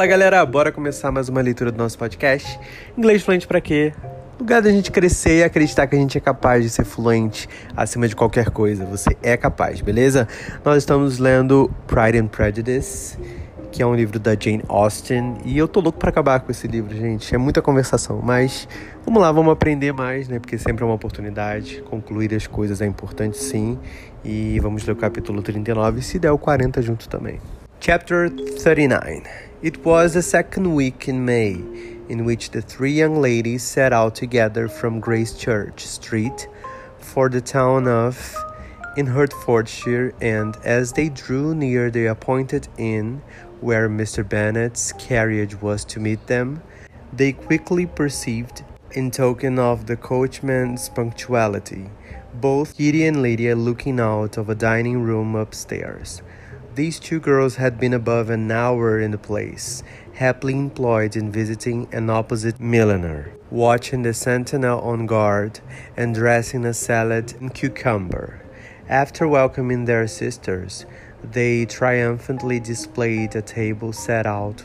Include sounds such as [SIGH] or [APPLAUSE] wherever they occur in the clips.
Fala galera, bora começar mais uma leitura do nosso podcast. Inglês fluente para quê? Lugar da gente crescer e acreditar que a gente é capaz de ser fluente acima de qualquer coisa. Você é capaz, beleza? Nós estamos lendo Pride and Prejudice, que é um livro da Jane Austen, e eu tô louco para acabar com esse livro, gente. É muita conversação, mas vamos lá, vamos aprender mais, né? Porque sempre é uma oportunidade. Concluir as coisas é importante sim. E vamos ler o capítulo 39, se der o 40 junto também. Chapter 39. It was the second week in May in which the three young ladies set out together from Gracechurch Street for the town of in Hertfordshire, and as they drew near the appointed inn where Mr. Bennet's carriage was to meet them, they quickly perceived, in token of the coachman's punctuality, both Kitty and Lydia looking out of a dining room upstairs. These two girls had been above an hour in the place, happily employed in visiting an opposite milliner, watching the sentinel on guard, and dressing a salad and cucumber. After welcoming their sisters, they triumphantly displayed a table set out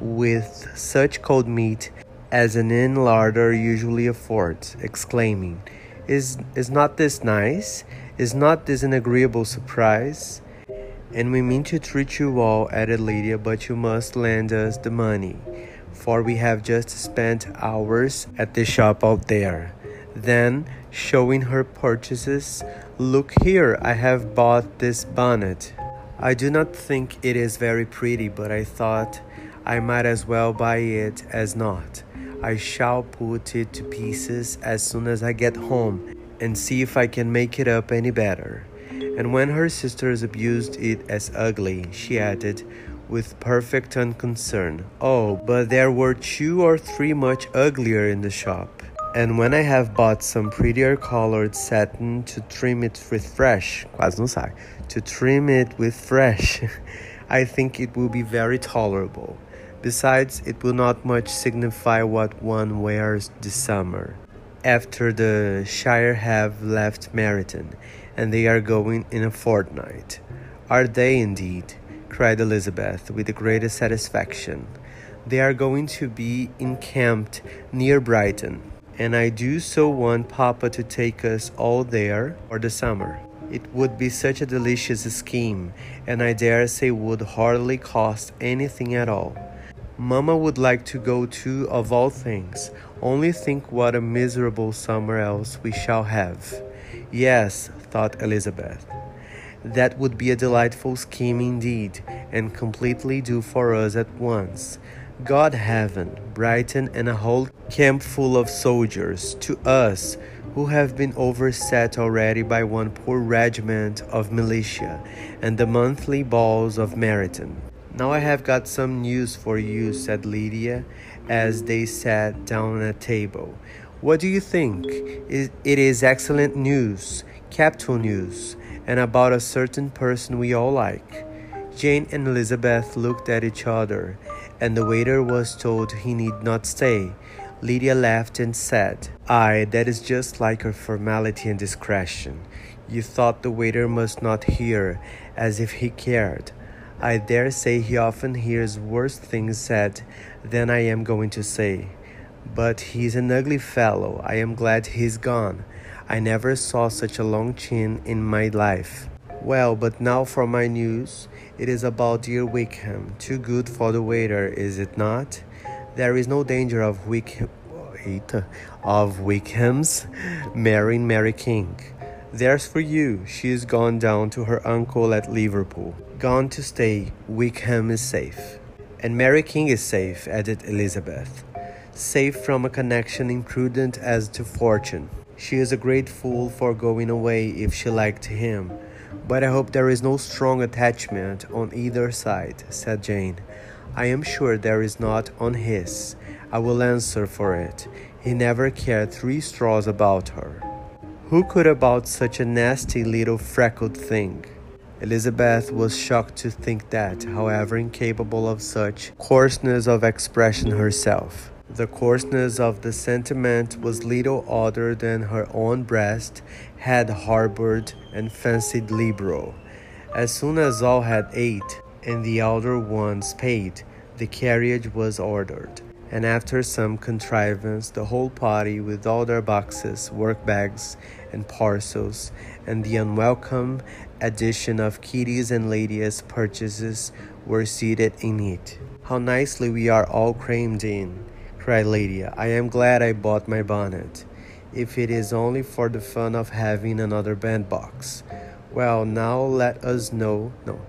with such cold meat as an inn larder usually affords, exclaiming, is, is not this nice? Is not this an agreeable surprise? And we mean to treat you well, added Lydia, but you must lend us the money, for we have just spent hours at the shop out there. Then, showing her purchases, look here, I have bought this bonnet. I do not think it is very pretty, but I thought I might as well buy it as not. I shall put it to pieces as soon as I get home and see if I can make it up any better. And when her sisters abused it as ugly, she added, with perfect unconcern, Oh, but there were two or three much uglier in the shop. And when I have bought some prettier colored satin to trim it with fresh, quase não sai, to trim it with fresh, [LAUGHS] I think it will be very tolerable. Besides, it will not much signify what one wears this summer. After the Shire have left Meryton, and they are going in a fortnight. Are they indeed? cried Elizabeth with the greatest satisfaction. They are going to be encamped near Brighton, and I do so want Papa to take us all there for the summer. It would be such a delicious scheme, and I dare say would hardly cost anything at all. Mamma would like to go too, of all things. Only think what a miserable summer else we shall have. Yes, thought Elizabeth. That would be a delightful scheme indeed, and completely do for us at once. God heaven, Brighton, and a whole camp full of soldiers, to us, who have been overset already by one poor regiment of militia, and the monthly balls of Meryton. Now I have got some news for you, said Lydia, as they sat down at table. What do you think? It is excellent news, capital news, and about a certain person we all like. Jane and Elizabeth looked at each other, and the waiter was told he need not stay. Lydia laughed and said, Aye, that is just like her formality and discretion. You thought the waiter must not hear, as if he cared. I dare say he often hears worse things said than I am going to say. But he's an ugly fellow. I am glad he's gone. I never saw such a long chin in my life. Well, but now for my news. It is about dear Wickham. Too good for the waiter, is it not? There is no danger of Wickham, of Wickham's marrying Mary King. There's for you. She's gone down to her uncle at Liverpool. Gone to stay. Wickham is safe. And Mary King is safe, added Elizabeth safe from a connection imprudent as to fortune. She is a great fool for going away if she liked him, but I hope there is no strong attachment on either side, said Jane. I am sure there is not on his. I will answer for it. He never cared three straws about her. Who could about such a nasty little freckled thing? Elizabeth was shocked to think that, however incapable of such coarseness of expression herself, the coarseness of the sentiment was little other than her own breast had harbored and fancied liberal. As soon as all had ate, and the elder ones paid, the carriage was ordered, and after some contrivance, the whole party, with all their boxes, work bags, and parcels, and the unwelcome addition of Kitty's and Lydia's purchases, were seated in it. How nicely we are all crammed in, cried Lydia. I am glad I bought my bonnet, if it is only for the fun of having another bandbox. Well, now let us know, no,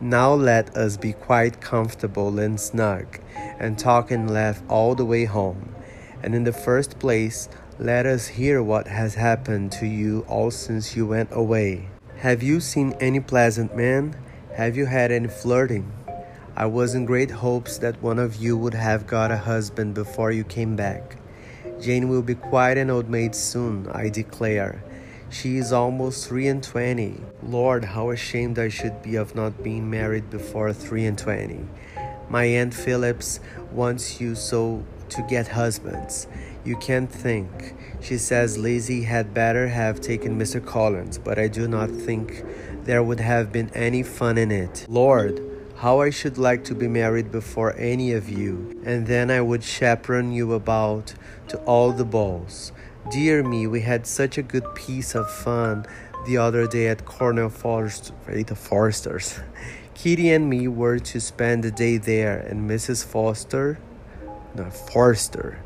now let us be quite comfortable and snug, and talk and laugh all the way home. And in the first place, let us hear what has happened to you all since you went away. Have you seen any pleasant men? Have you had any flirting? I was in great hopes that one of you would have got a husband before you came back. Jane will be quite an old maid soon, I declare she is almost three and twenty. Lord, how ashamed I should be of not being married before three and twenty. My Aunt Phillips wants you so to get husbands. You can't think. She says Lizzie had better have taken Mr. Collins, but I do not think there would have been any fun in it. Lord, how I should like to be married before any of you, and then I would chaperon you about to all the balls. Dear me, we had such a good piece of fun the other day at Colonel Forest, Forster's. [LAUGHS] Kitty and me were to spend the day there, and Mrs. Foster, no, Forster,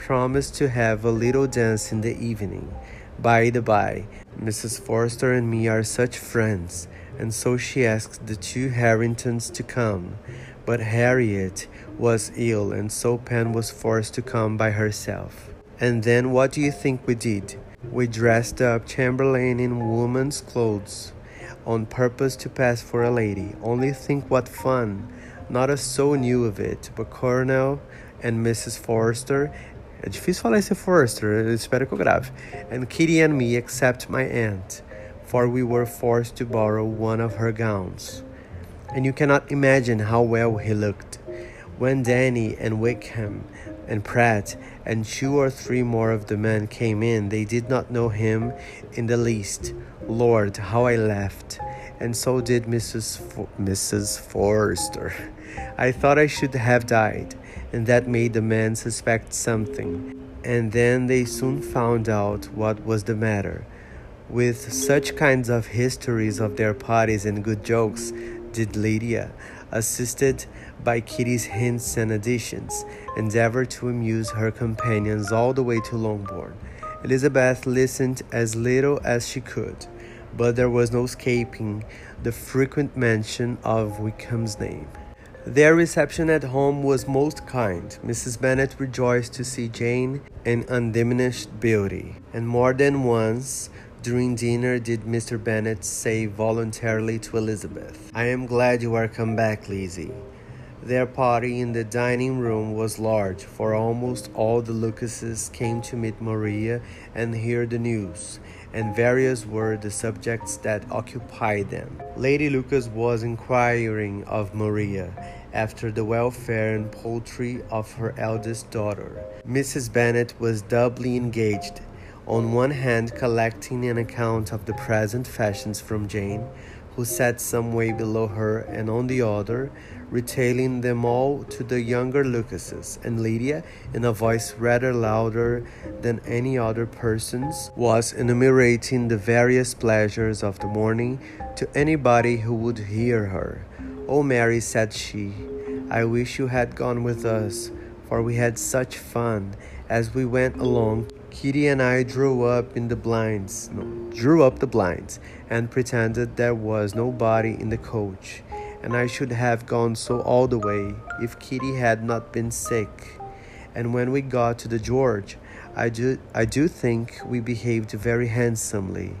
promised to have a little dance in the evening. By the by, Mrs. Forster and me are such friends, and so she asked the two Harringtons to come. But Harriet was ill, and so Pen was forced to come by herself. And then what do you think we did? We dressed up Chamberlain in woman's clothes on purpose to pass for a lady. Only think what fun! Not a soul knew of it, but Colonel and Mrs. Forrester. É difícil falar esse Forrester, eu espero que eu grave. And Kitty and me, except my aunt, for we were forced to borrow one of her gowns. And you cannot imagine how well he looked. When Danny and Wickham and Pratt and two or three more of the men came in. They did not know him in the least. Lord, how I laughed. And so did Mrs. Mrs. Forrester. I thought I should have died, and that made the men suspect something. And then they soon found out what was the matter. With such kinds of histories of their parties and good jokes, did Lydia, assisted by Kitty's hints and additions, endeavor to amuse her companions all the way to Longbourn. Elizabeth listened as little as she could, but there was no escaping the frequent mention of Wickham's name. Their reception at home was most kind. Mrs. Bennet rejoiced to see Jane in undiminished beauty, and more than once during dinner did Mr. Bennet say voluntarily to Elizabeth, I am glad you are come back, Lizzie. Their party in the dining room was large, for almost all the Lucases came to meet Maria and hear the news, and various were the subjects that occupied them. Lady Lucas was inquiring of Maria after the welfare and poultry of her eldest daughter. Mrs. Bennet was doubly engaged, on one hand collecting an account of the present fashions from Jane, who sat some way below her, and on the other, retailing them all to the younger Lucases, and Lydia, in a voice rather louder than any other person's, was enumerating the various pleasures of the morning to anybody who would hear her. Oh, Mary, said she, I wish you had gone with us, for we had such fun as we went along. Kitty and I drew up in the blinds, no, drew up the blinds, and pretended there was nobody in the coach and I should have gone so all the way if Kitty had not been sick. And when we got to the George, I do, I do think we behaved very handsomely,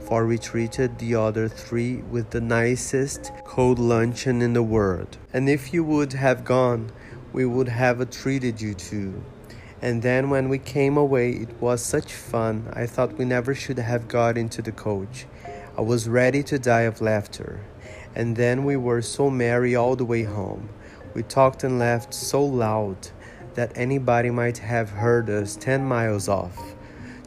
for we treated the other three with the nicest cold luncheon in the world. And if you would have gone, we would have treated you too. And then when we came away, it was such fun, I thought we never should have got into the coach. I was ready to die of laughter. And then we were so merry all the way home. We talked and laughed so loud that anybody might have heard us ten miles off.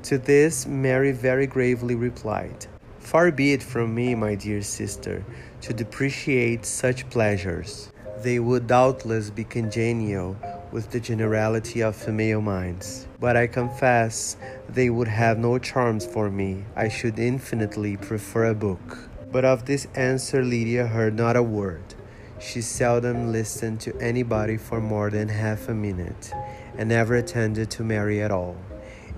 To this, Mary very gravely replied, Far be it from me, my dear sister, to depreciate such pleasures. They would doubtless be congenial with the generality of female minds, but I confess they would have no charms for me. I should infinitely prefer a book. But of this answer Lydia heard not a word. She seldom listened to anybody for more than half a minute, and never attended to Mary at all.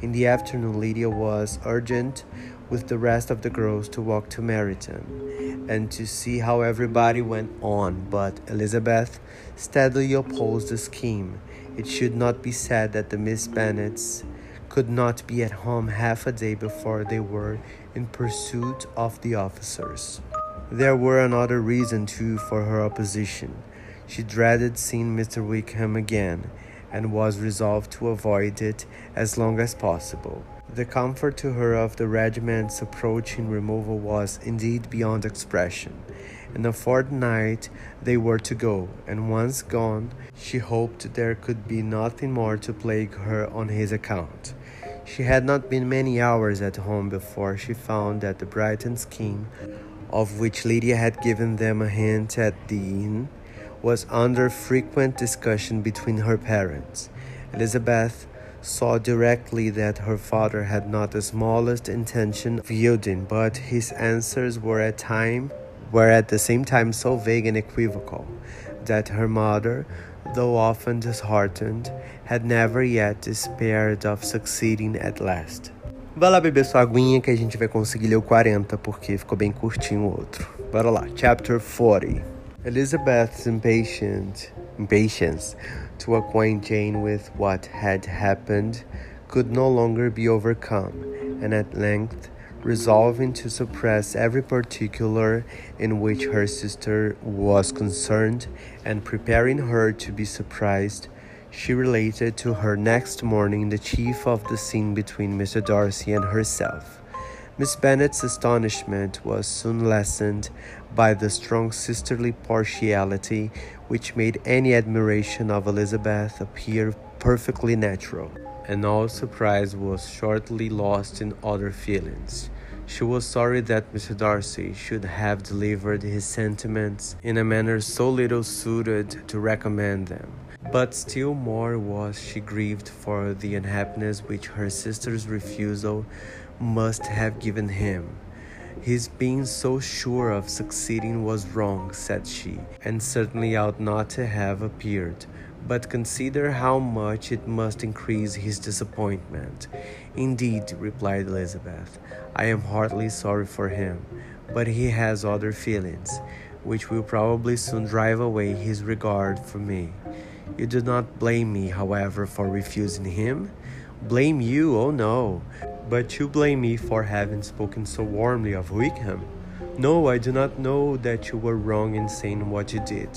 In the afternoon, Lydia was urgent with the rest of the girls to walk to Meryton and to see how everybody went on, but Elizabeth steadily opposed the scheme. It should not be said that the Miss Bennets could not be at home half a day before they were in pursuit of the officers. There were another reason too for her opposition. She dreaded seeing Mr. Wickham again, and was resolved to avoid it as long as possible. The comfort to her of the regiment's approaching removal was indeed beyond expression. In a fortnight they were to go, and once gone, she hoped there could be nothing more to plague her on his account. She had not been many hours at home before she found that the Brighton scheme of which Lydia had given them a hint at the inn, was under frequent discussion between her parents. Elizabeth saw directly that her father had not the smallest intention of yielding, but his answers were at time were at the same time so vague and equivocal that her mother, though often disheartened, had never yet despaired of succeeding at last. Vai lá beber sua aguinha que a gente vai conseguir ler o 40, porque ficou bem curtinho o outro. Bora lá, Chapter 40. Elizabeth's impatient, impatience to acquaint Jane with what had happened could no longer be overcome, and at length, resolving to suppress every particular in which her sister was concerned, and preparing her to be surprised, she related to her next morning the chief of the scene between Mr. Darcy and herself. Miss Bennet's astonishment was soon lessened by the strong sisterly partiality which made any admiration of Elizabeth appear perfectly natural, and all surprise was shortly lost in other feelings. She was sorry that Mr. Darcy should have delivered his sentiments in a manner so little suited to recommend them. But still more was she grieved for the unhappiness which her sister's refusal must have given him. His being so sure of succeeding was wrong, said she, and certainly ought not to have appeared. But consider how much it must increase his disappointment. Indeed, replied Elizabeth, I am heartily sorry for him, but he has other feelings, which will probably soon drive away his regard for me. You do not blame me, however, for refusing him? Blame you? Oh no. But you blame me for having spoken so warmly of Wickham. No, I do not know that you were wrong in saying what you did.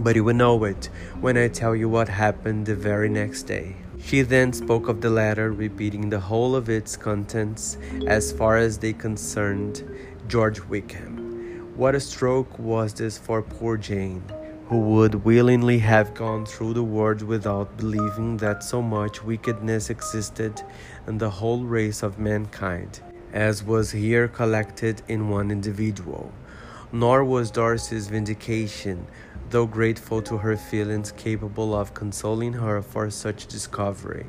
But you will know it when I tell you what happened the very next day. She then spoke of the letter, repeating the whole of its contents as far as they concerned George Wickham. What a stroke was this for poor Jane! who would willingly have gone through the world without believing that so much wickedness existed in the whole race of mankind, as was here collected in one individual. Nor was Darcy's vindication, though grateful to her feelings, capable of consoling her for such discovery.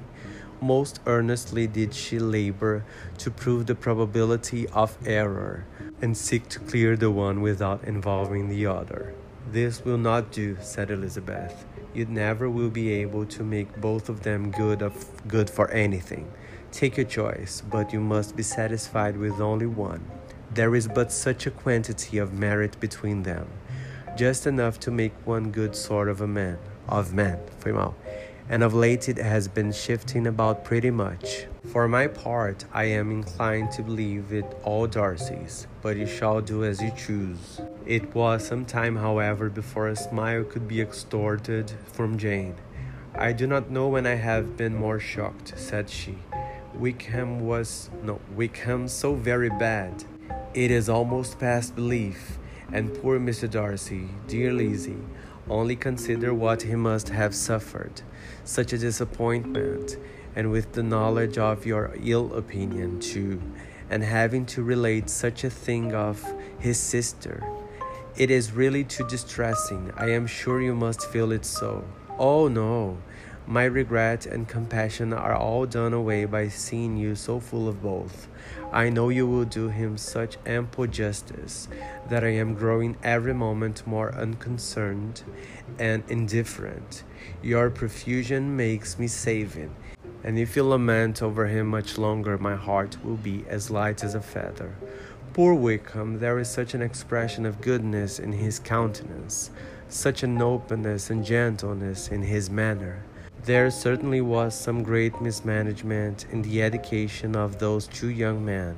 Most earnestly did she labor to prove the probability of error, and seek to clear the one without involving the other. This will not do, said Elizabeth. You never will be able to make both of them good of good for anything. Take your choice, but you must be satisfied with only one. There is but such a quantity of merit between them, just enough to make one good sort of a man, of man, foi mal. And of late it has been shifting about pretty much. For my part, I am inclined to believe it all Darcy's, but you shall do as you choose. It was some time, however, before a smile could be extorted from Jane. I do not know when I have been more shocked, said she. Wickham was no Wickham so very bad. It is almost past belief. And poor Mr. Darcy, dear Lizzie, only consider what he must have suffered. Such a disappointment and with the knowledge of your ill opinion too, and having to relate such a thing of his sister. It is really too distressing. I am sure you must feel it so. Oh no, my regret and compassion are all done away by seeing you so full of both. I know you will do him such ample justice that I am growing every moment more unconcerned and indifferent. Your profusion makes me saving, and if you lament over him much longer, my heart will be as light as a feather. Poor Wickham, there is such an expression of goodness in his countenance, such an openness and gentleness in his manner there certainly was some great mismanagement in the education of those two young men.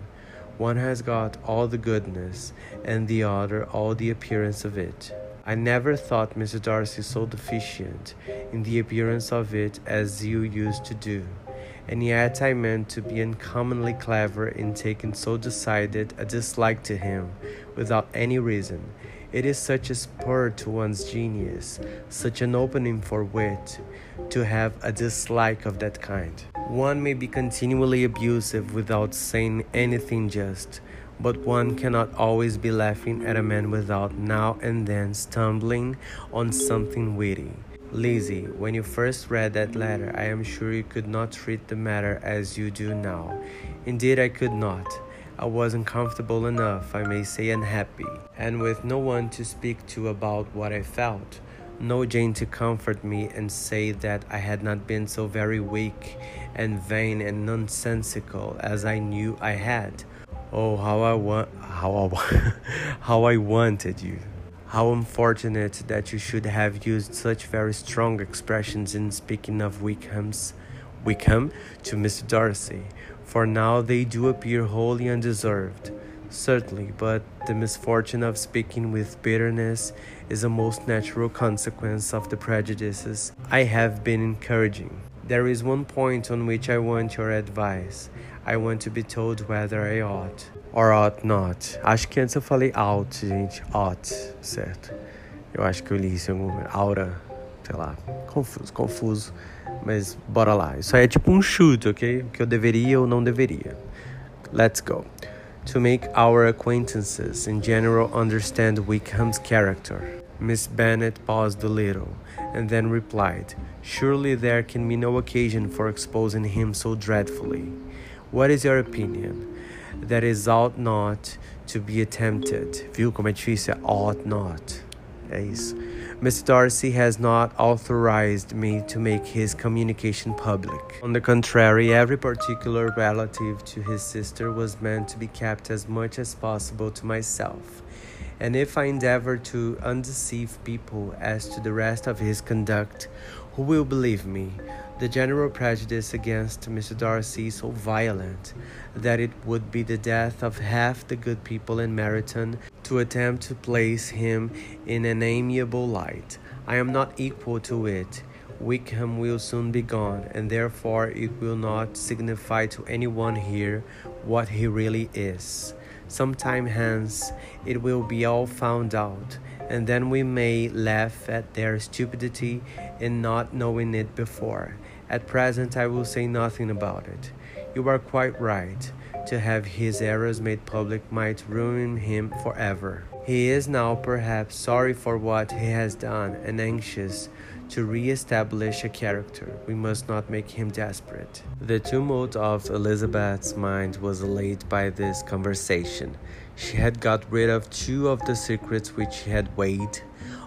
One has got all the goodness, and the other all the appearance of it. I never thought Mr. Darcy so deficient in the appearance of it as you used to do, and yet I meant to be uncommonly clever in taking so decided a dislike to him without any reason. It is such a spur to one's genius, such an opening for wit to have a dislike of that kind. One may be continually abusive without saying anything just, but one cannot always be laughing at a man without now and then stumbling on something witty. Lizzie, when you first read that letter, I am sure you could not treat the matter as you do now. Indeed, I could not. I wasn't comfortable enough, I may say unhappy, and with no one to speak to about what I felt no Jane to comfort me and say that I had not been so very weak and vain and nonsensical as I knew I had. Oh, how I want, how I, [LAUGHS] how I wanted you. How unfortunate that you should have used such very strong expressions in speaking of Wickham's Wickham to Mr. Darcy, for now they do appear wholly undeserved. Certainly, but the misfortune of speaking with bitterness is a most natural consequence of the prejudices I have been encouraging. There is one point on which I want your advice. I want to be told whether I ought or ought not. Acho que antes eu falei ought, gente. Ought, certo? Eu acho que eu li isso em algum momento. Aura, sei lá. Confuso, confuso. Mas bora lá. Isso aí é tipo um chute, ok? Que eu deveria ou não deveria. Let's go. to make our acquaintances in general understand Wickham's character. Miss Bennet paused a little and then replied, Surely there can be no occasion for exposing him so dreadfully. What is your opinion? That is ought not to be attempted. Viu como é difícil? Ought not. É isso. Mr. Darcy has not authorized me to make his communication public. On the contrary, every particular relative to his sister was meant to be kept as much as possible to myself. And if I endeavor to undeceive people as to the rest of his conduct, who will believe me? The general prejudice against Mr. Darcy so violent that it would be the death of half the good people in Meryton to attempt to place him in an amiable light. I am not equal to it. Wickham will soon be gone, and therefore it will not signify to anyone here what he really is. Some time hence it will be all found out, and then we may laugh at their stupidity in not knowing it before. At present, I will say nothing about it. You are quite right. To have his errors made public might ruin him forever. He is now perhaps sorry for what he has done and anxious to re establish a character. We must not make him desperate. The tumult of Elizabeth's mind was allayed by this conversation. She had got rid of two of the secrets which had weighed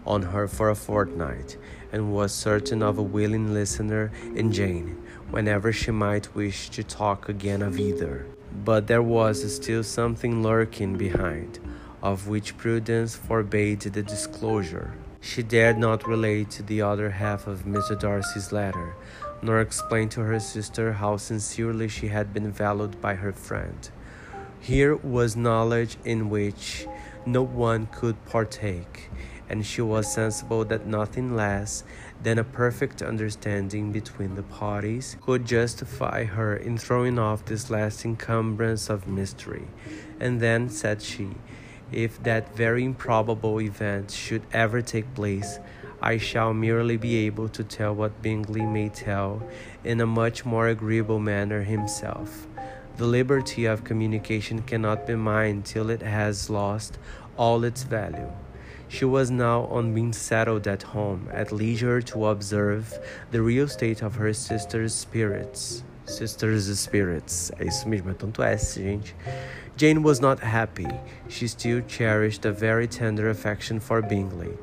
on her for a fortnight, and was certain of a willing listener in Jane whenever she might wish to talk again of either. But there was still something lurking behind, of which prudence forbade the disclosure. She dared not relate to the other half of Mr. Darcy's letter, nor explain to her sister how sincerely she had been valued by her friend. Here was knowledge in which no one could partake, and she was sensible that nothing less than a perfect understanding between the parties could justify her in throwing off this last encumbrance of mystery. And then, said she, if that very improbable event should ever take place, I shall merely be able to tell what Bingley may tell in a much more agreeable manner himself. The liberty of communication cannot be mine till it has lost all its value. She was now on being settled at home, at leisure to observe the real state of her sister's spirits. Sister's spirits. É isso mesmo, é tanto S, gente. Jane was not happy. She still cherished a very tender affection for Bingley.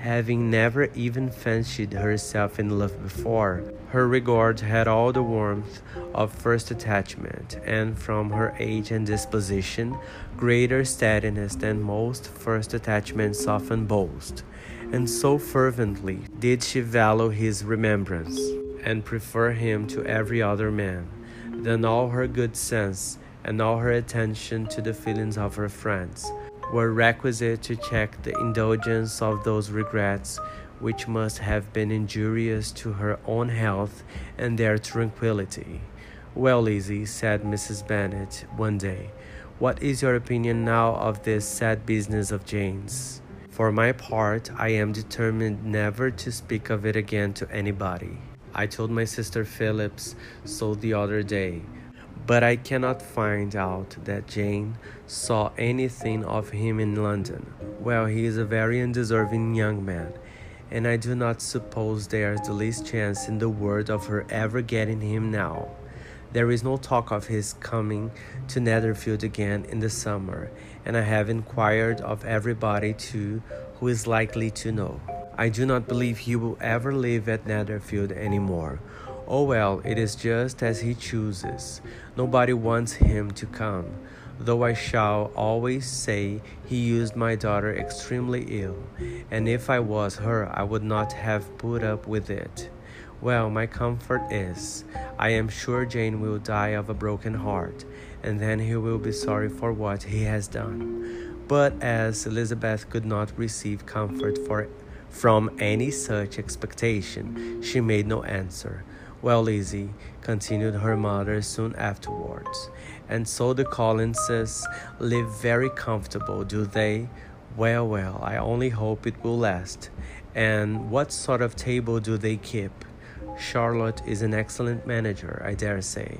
Having never even fancied herself in love before, her regard had all the warmth of first attachment, and from her age and disposition, greater steadiness than most first attachments often boast. And so fervently did she value his remembrance, and prefer him to every other man, than all her good sense and all her attention to the feelings of her friends were requisite to check the indulgence of those regrets which must have been injurious to her own health and their tranquillity. Well, Lizzie, said Mrs. Bennet one day, what is your opinion now of this sad business of Jane's? For my part, I am determined never to speak of it again to anybody. I told my sister Phillips so the other day but I cannot find out that Jane saw anything of him in London. Well, he is a very undeserving young man, and I do not suppose there is the least chance in the world of her ever getting him now. There is no talk of his coming to Netherfield again in the summer, and I have inquired of everybody too who is likely to know. I do not believe he will ever live at Netherfield any more Oh well, it is just as he chooses. Nobody wants him to come, though I shall always say he used my daughter extremely ill, and if I was her, I would not have put up with it. Well, my comfort is, I am sure Jane will die of a broken heart, and then he will be sorry for what he has done. But as Elizabeth could not receive comfort for, from any such expectation, she made no answer well, Lizzie, continued her mother soon afterwards, and so the Collinses live very comfortable, do they? Well, well, I only hope it will last. And what sort of table do they keep? Charlotte is an excellent manager, I dare say.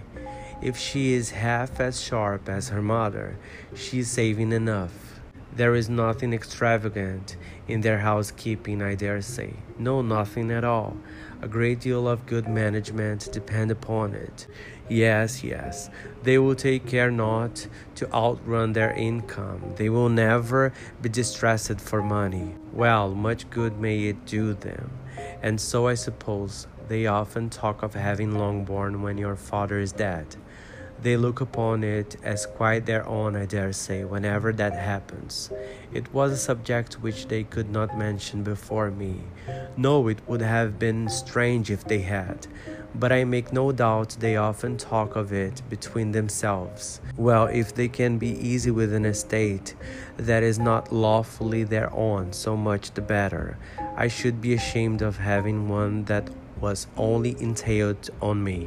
If she is half as sharp as her mother, she is saving enough. There is nothing extravagant in their housekeeping, I dare say. No, nothing at all. A great deal of good management depend upon it. Yes, yes, they will take care not to outrun their income. They will never be distressed for money. Well, much good may it do them. And so I suppose they often talk of having Longbourn when your father is dead. They look upon it as quite their own, I dare say, whenever that happens. It was a subject which they could not mention before me. No, it would have been strange if they had, but I make no doubt they often talk of it between themselves. Well, if they can be easy with an estate that is not lawfully their own, so much the better. I should be ashamed of having one that was only entailed on me.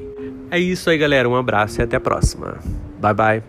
É isso aí, galera. Um abraço e até a próxima. Bye bye.